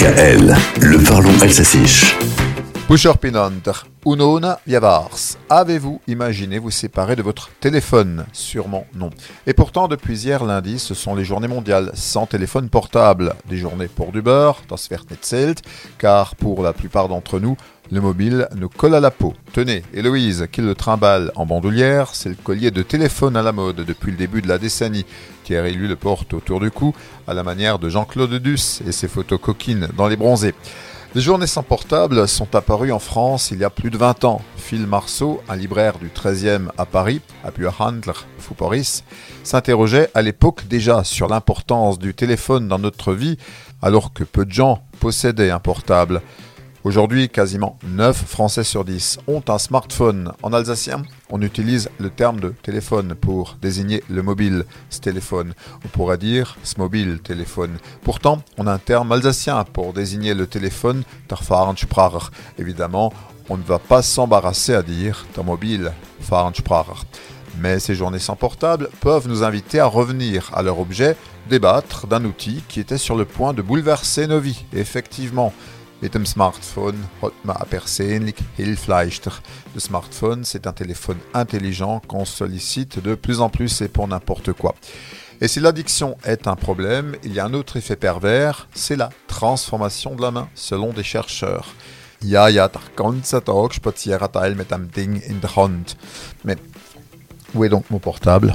DKL, le parlons alsacien. Pusher Pinanter, Unona Yavars. Avez-vous imaginé vous séparer de votre téléphone? Sûrement non. Et pourtant, depuis hier lundi, ce sont les journées mondiales sans téléphone portable. Des journées pour du beurre, das wird car pour la plupart d'entre nous, le mobile nous colle à la peau. Tenez, Héloïse, qui le trimballe en bandoulière, c'est le collier de téléphone à la mode depuis le début de la décennie. Thierry lui le porte autour du cou, à la manière de Jean-Claude Duss et ses photos coquines dans les bronzés. Les journées sans portable sont apparues en France il y a plus de 20 ans. Phil Marceau, un libraire du 13e à Paris, à Buerhandler, Fouporis, s'interrogeait à l'époque déjà sur l'importance du téléphone dans notre vie, alors que peu de gens possédaient un portable. Aujourd'hui, quasiment 9 Français sur 10 ont un smartphone. En alsacien, on utilise le terme de téléphone pour désigner le mobile, ce téléphone. On pourrait dire ce mobile téléphone. Pourtant, on a un terme alsacien pour désigner le téléphone, Fahrensprache. Évidemment, on ne va pas s'embarrasser à dire mobile, Fahrensprache. Mais ces journées sans portable peuvent nous inviter à revenir à leur objet, débattre d'un outil qui était sur le point de bouleverser nos vies. effectivement, Mit dem Smartphone hat man. Le smartphone, c'est un téléphone intelligent qu'on sollicite de plus en plus et pour n'importe quoi. Et si l'addiction est un problème, il y a un autre effet pervers, c'est la transformation de la main, selon des chercheurs. Ja, ja, der ganze Tag spazieren mit dem Ding in der Hand. Mais où est donc mon portable?